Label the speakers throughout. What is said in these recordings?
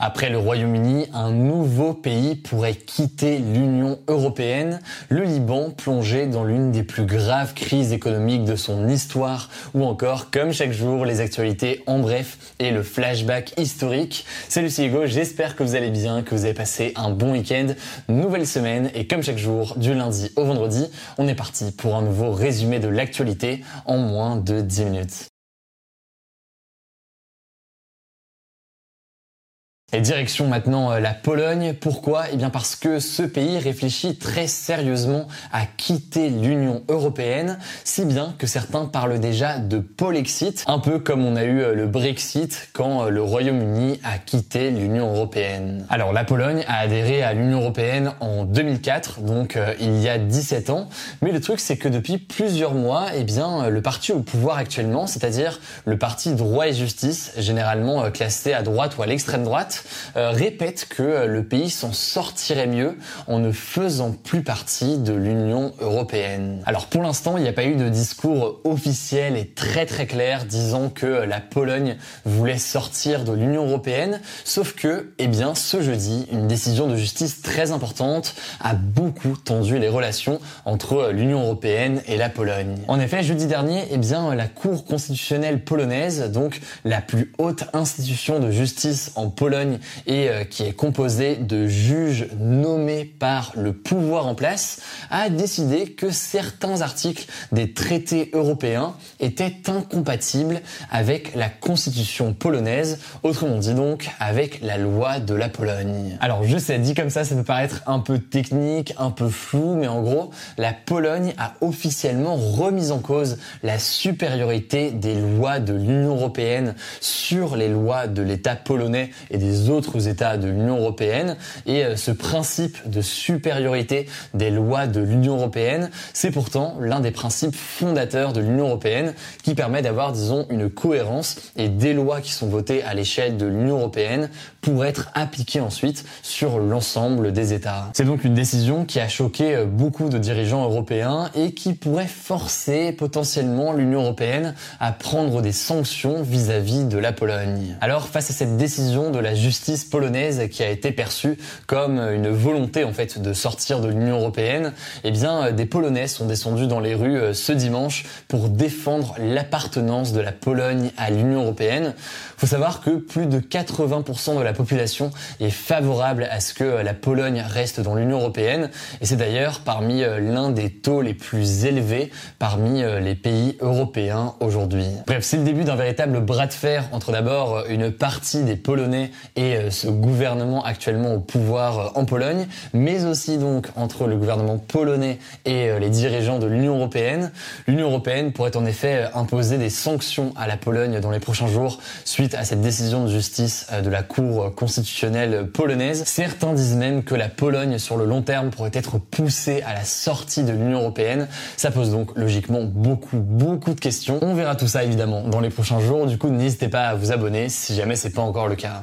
Speaker 1: Après le Royaume-Uni, un nouveau pays pourrait quitter l'Union européenne, le Liban plongé dans l'une des plus graves crises économiques de son histoire, ou encore, comme chaque jour, les actualités en bref et le flashback historique. Salut c'est Hugo, j'espère que vous allez bien, que vous avez passé un bon week-end, nouvelle semaine, et comme chaque jour, du lundi au vendredi, on est parti pour un nouveau résumé de l'actualité en moins de 10 minutes. Et direction maintenant euh, la Pologne. Pourquoi? Eh bien parce que ce pays réfléchit très sérieusement à quitter l'Union européenne, si bien que certains parlent déjà de Polexit, un peu comme on a eu euh, le Brexit quand euh, le Royaume-Uni a quitté l'Union européenne. Alors la Pologne a adhéré à l'Union européenne en 2004, donc il y a 17 ans, mais le truc c'est que depuis plusieurs mois, eh bien le parti au pouvoir actuellement, c'est-à-dire le parti droit et justice, généralement classé à droite ou à l'extrême droite, euh, répète que euh, le pays s'en sortirait mieux en ne faisant plus partie de l'Union européenne. Alors pour l'instant, il n'y a pas eu de discours officiel et très très clair disant que euh, la Pologne voulait sortir de l'Union européenne, sauf que, eh bien, ce jeudi, une décision de justice très importante a beaucoup tendu les relations entre l'Union européenne et la Pologne. En effet, jeudi dernier, eh bien, la Cour constitutionnelle polonaise, donc la plus haute institution de justice en Pologne, et euh, qui est composé de juges nommés par le pouvoir en place, a décidé que certains articles des traités européens étaient incompatibles avec la constitution polonaise, autrement dit donc avec la loi de la Pologne. Alors je sais, dit comme ça, ça peut paraître un peu technique, un peu flou, mais en gros, la Pologne a officiellement remis en cause la supériorité des lois de l'Union européenne sur les lois de l'État polonais et des autres États de l'Union européenne. Et euh, ce principe de supériorité des lois de l'Union européenne, c'est pourtant l'un des principes fondateurs de l'Union européenne qui permet d'avoir, disons, une cohérence et des lois qui sont votées à l'échelle de l'Union européenne pour être appliquées ensuite sur l'ensemble des États. C'est donc une décision qui a choqué euh, beaucoup de dirigeants européens et qui pourrait forcer potentiellement l'Union européenne à prendre des sanctions vis-à-vis -vis de la Pologne. Alors face à cette décision de la justice polonaise qui a été perçue comme une volonté en fait de sortir de l'Union européenne, eh bien des Polonais sont descendus dans les rues euh, ce dimanche pour défendre l'appartenance de la Pologne à l'Union européenne. Faut savoir que plus de 80% de la population est favorable à ce que la Pologne reste dans l'Union européenne et c'est d'ailleurs parmi euh, l'un des taux les plus élevés parmi euh, les pays européens aujourd'hui. Bref, c'est le début d'un véritable bras de fer entre d'abord une partie des Polonais et euh, ce gouvernement actuellement au pouvoir euh, en Pologne, mais aussi donc entre le gouvernement polonais et euh, les dirigeants de l'Union européenne. L'Union européenne pourrait en effet imposer des sanctions à la Pologne dans les prochains jours suite à cette décision de justice de la Cour constitutionnelle polonaise. Certains disent même que la Pologne sur le long terme pourrait être poussée à la sortie de l'Union européenne. Ça pose donc logiquement beaucoup beaucoup de questions. On verra tout ça évidemment dans les prochains jours. Du coup, n'hésitez pas à vous abonner si jamais c'est pas encore le cas.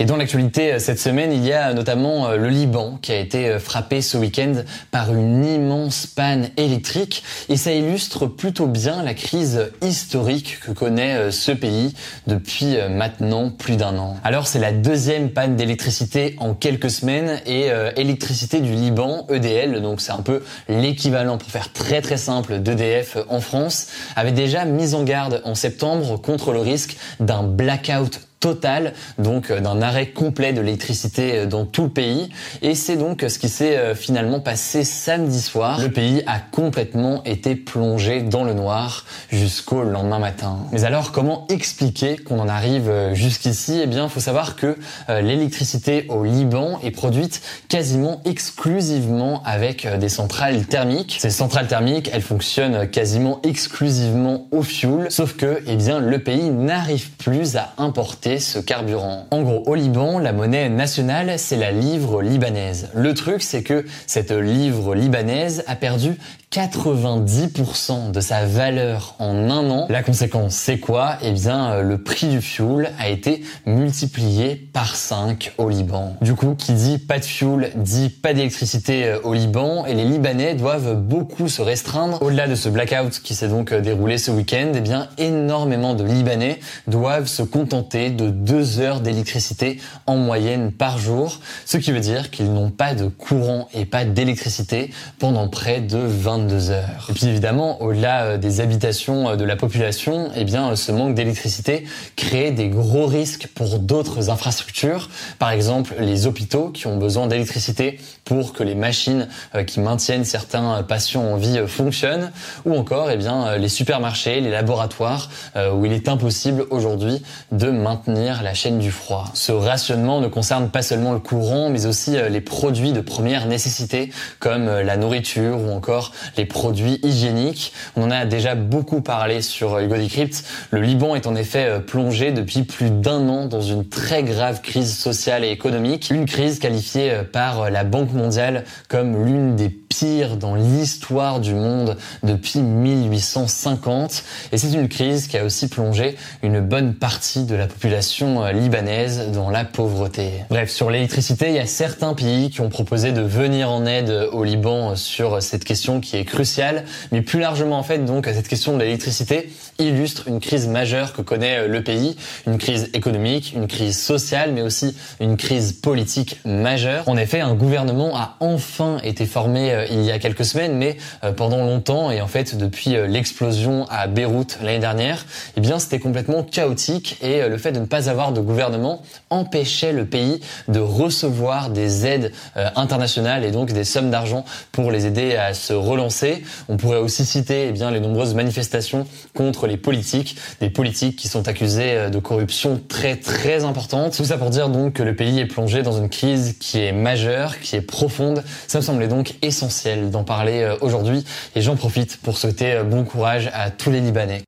Speaker 1: Et dans l'actualité euh, cette semaine, il y a notamment euh, le Liban qui a été euh, frappé ce week-end par une immense panne électrique et ça illustre plutôt bien la crise historique que connaît ce pays depuis maintenant plus d'un an. Alors c'est la deuxième panne d'électricité en quelques semaines et électricité du Liban, EDL, donc c'est un peu l'équivalent pour faire très très simple d'EDF en France, avait déjà mis en garde en septembre contre le risque d'un blackout total, donc d'un arrêt complet de l'électricité dans tout le pays. Et c'est donc ce qui s'est finalement passé samedi soir. Le pays a complètement été plongé dans le noir jusqu'au lendemain matin. Mais alors, comment expliquer qu'on en arrive jusqu'ici? Eh bien, faut savoir que l'électricité au Liban est produite quasiment exclusivement avec des centrales thermiques. Ces centrales thermiques, elles fonctionnent quasiment exclusivement au fioul, sauf que, eh bien, le pays n'arrive plus à importer ce carburant. En gros, au Liban, la monnaie nationale, c'est la livre libanaise. Le truc, c'est que cette livre libanaise a perdu 90% de sa valeur en un an. La conséquence, c'est quoi? Eh bien, euh, le prix du fuel a été multiplié par 5 au Liban. Du coup, qui dit pas de fuel dit pas d'électricité euh, au Liban et les Libanais doivent beaucoup se restreindre. Au-delà de ce blackout qui s'est donc euh, déroulé ce week-end, eh bien, énormément de Libanais doivent se contenter de 2 heures d'électricité en moyenne par jour, ce qui veut dire qu'ils n'ont pas de courant et pas d'électricité pendant près de 20 heures. Et puis évidemment, au-delà euh, des habitations euh, de la population, eh bien, ce manque d'électricité crée des gros risques pour d'autres infrastructures. Par exemple, les hôpitaux qui ont besoin d'électricité pour que les machines euh, qui maintiennent certains patients en vie fonctionnent, ou encore, eh bien, les supermarchés, les laboratoires, où il est impossible aujourd'hui de maintenir la chaîne du froid. Ce rationnement ne concerne pas seulement le courant, mais aussi les produits de première nécessité, comme la nourriture ou encore les produits hygiéniques. On en a déjà beaucoup parlé sur Hugo Decrypt. Le Liban est en effet euh, plongé depuis plus d'un an dans une très grave crise sociale et économique, une crise qualifiée euh, par euh, la Banque mondiale comme l'une des pires dans l'histoire du monde depuis 1850. Et c'est une crise qui a aussi plongé une bonne partie de la population libanaise dans la pauvreté. Bref, sur l'électricité, il y a certains pays qui ont proposé de venir en aide au Liban sur cette question qui est crucial, mais plus largement en fait donc cette question de l'électricité illustre une crise majeure que connaît euh, le pays, une crise économique, une crise sociale, mais aussi une crise politique majeure. En effet, un gouvernement a enfin été formé euh, il y a quelques semaines, mais euh, pendant longtemps et en fait depuis l'explosion à Beyrouth l'année dernière, eh bien c'était complètement chaotique et le fait de ne pas avoir de gouvernement empêchait le pays de recevoir des aides internationales et donc des sommes d'argent pour les aider à se relancer. On pourrait aussi citer eh bien les nombreuses manifestations contre les politiques, des politiques qui sont accusés euh, de corruption très très importante. Tout ça pour dire donc que le pays est plongé dans une crise qui est majeure, qui est profonde. Ça me semblait donc essentiel d'en parler euh, aujourd'hui et j'en profite pour souhaiter euh, bon courage à tous les Libanais.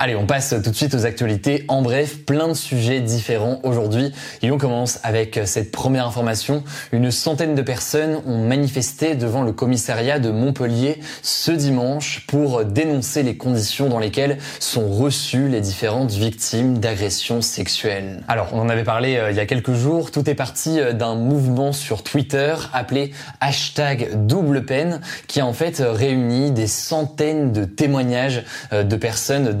Speaker 1: Allez, on passe tout de suite aux actualités. En bref, plein de sujets différents aujourd'hui. Et on commence avec cette première information. Une centaine de personnes ont manifesté devant le commissariat de Montpellier ce dimanche pour dénoncer les conditions dans lesquelles sont reçues les différentes victimes d'agressions sexuelles. Alors, on en avait parlé euh, il y a quelques jours. Tout est parti euh, d'un mouvement sur Twitter appelé hashtag double peine qui a en fait réuni des centaines de témoignages euh, de personnes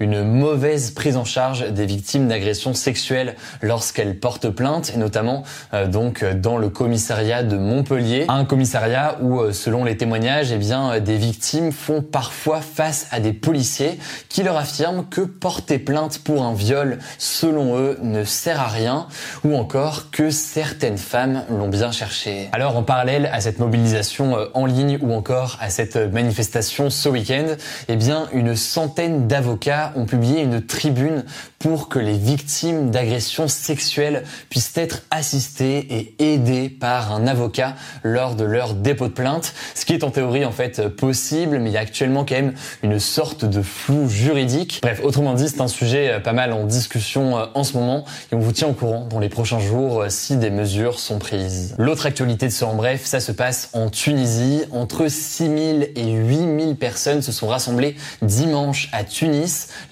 Speaker 1: une mauvaise prise en charge des victimes d'agressions sexuelles lorsqu'elles portent plainte, et notamment euh, donc dans le commissariat de Montpellier, un commissariat où, euh, selon les témoignages, eh bien, euh, des victimes font parfois face à des policiers qui leur affirment que porter plainte pour un viol, selon eux, ne sert à rien, ou encore que certaines femmes l'ont bien cherché. Alors, en parallèle à cette mobilisation en ligne ou encore à cette manifestation ce week-end, eh bien, une centaine d'avocats avocats ont publié une tribune pour que les victimes d'agressions sexuelles puissent être assistées et aidées par un avocat lors de leur dépôt de plainte, ce qui est en théorie en fait possible, mais il y a actuellement quand même une sorte de flou juridique. Bref, autrement dit, c'est un sujet euh, pas mal en discussion euh, en ce moment et on vous tient au courant dans les prochains jours euh, si des mesures sont prises. L'autre actualité de ce en bref, ça se passe en Tunisie. Entre 6000 et 8000 personnes se sont rassemblées dimanche à Tunis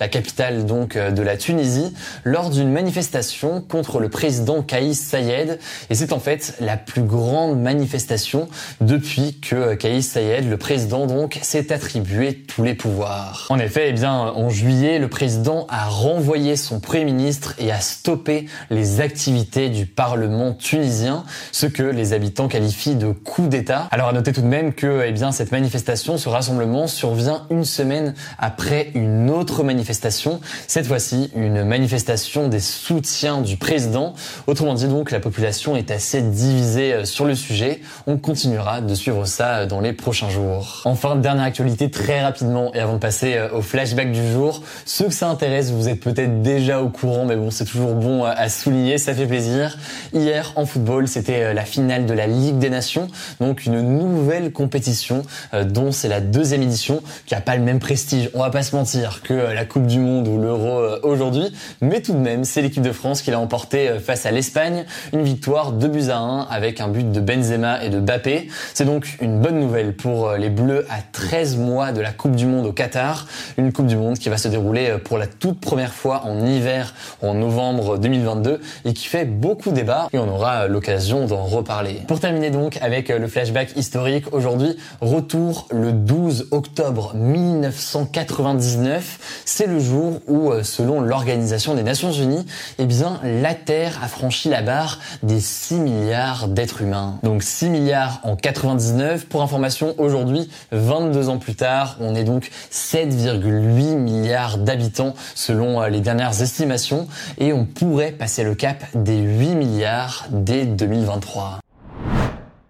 Speaker 1: La capitale donc euh, de la Tunisie, lors d'une manifestation contre le président Kaïs Sayed. Et c'est en fait la plus grande manifestation depuis que euh, Kaïs Sayed, le président donc, s'est attribué tous les pouvoirs. En effet, eh bien, en juillet, le président a renvoyé son premier ministre et a stoppé les activités du Parlement tunisien, ce que les habitants qualifient de coup d'État. Alors à noter tout de même que eh bien, cette manifestation, ce rassemblement survient une semaine après une une autre manifestation, cette fois-ci une manifestation des soutiens du président. Autrement dit donc, la population est assez divisée euh, sur le sujet. On continuera de suivre ça euh, dans les prochains jours. Enfin, dernière actualité très rapidement et avant de passer euh, au flashback du jour, ceux que ça intéresse, vous êtes peut-être déjà au courant, mais bon, c'est toujours bon à souligner, ça fait plaisir. Hier, en football, c'était la finale de la Ligue des Nations, donc une nouvelle compétition dont c'est la deuxième édition, qui a pas le même prestige, on va pas se mentir, que la Coupe du Monde ou l'Euro aujourd'hui, mais tout de même, c'est l'équipe de France qui l'a emporté face à l'Espagne, une victoire 2 buts à 1 avec un but de Benzema et de Bappé. C'est donc une bonne nouvelle pour euh, les Bleus à 13 mois de la Coupe du Monde au Qatar, une Coupe du Monde qui va se dérouler euh, pour la toute première fois en hiver en novembre 2022 et qui fait beaucoup débat. Et on aura euh, l'occasion d'en reparler. Pour terminer donc avec le flashback historique, aujourd'hui, retour le 12 octobre 1999, c'est le jour où selon l'Organisation des Nations Unies, eh bien la Terre a franchi la barre des 6 milliards d'êtres humains. Donc 6 milliards en 99. Pour information, aujourd'hui, 22 ans plus tard, on est donc 7,8 milliards d'habitants selon euh, les dernières estimations et on pourrait passer le cap des 8 milliards dès 2023.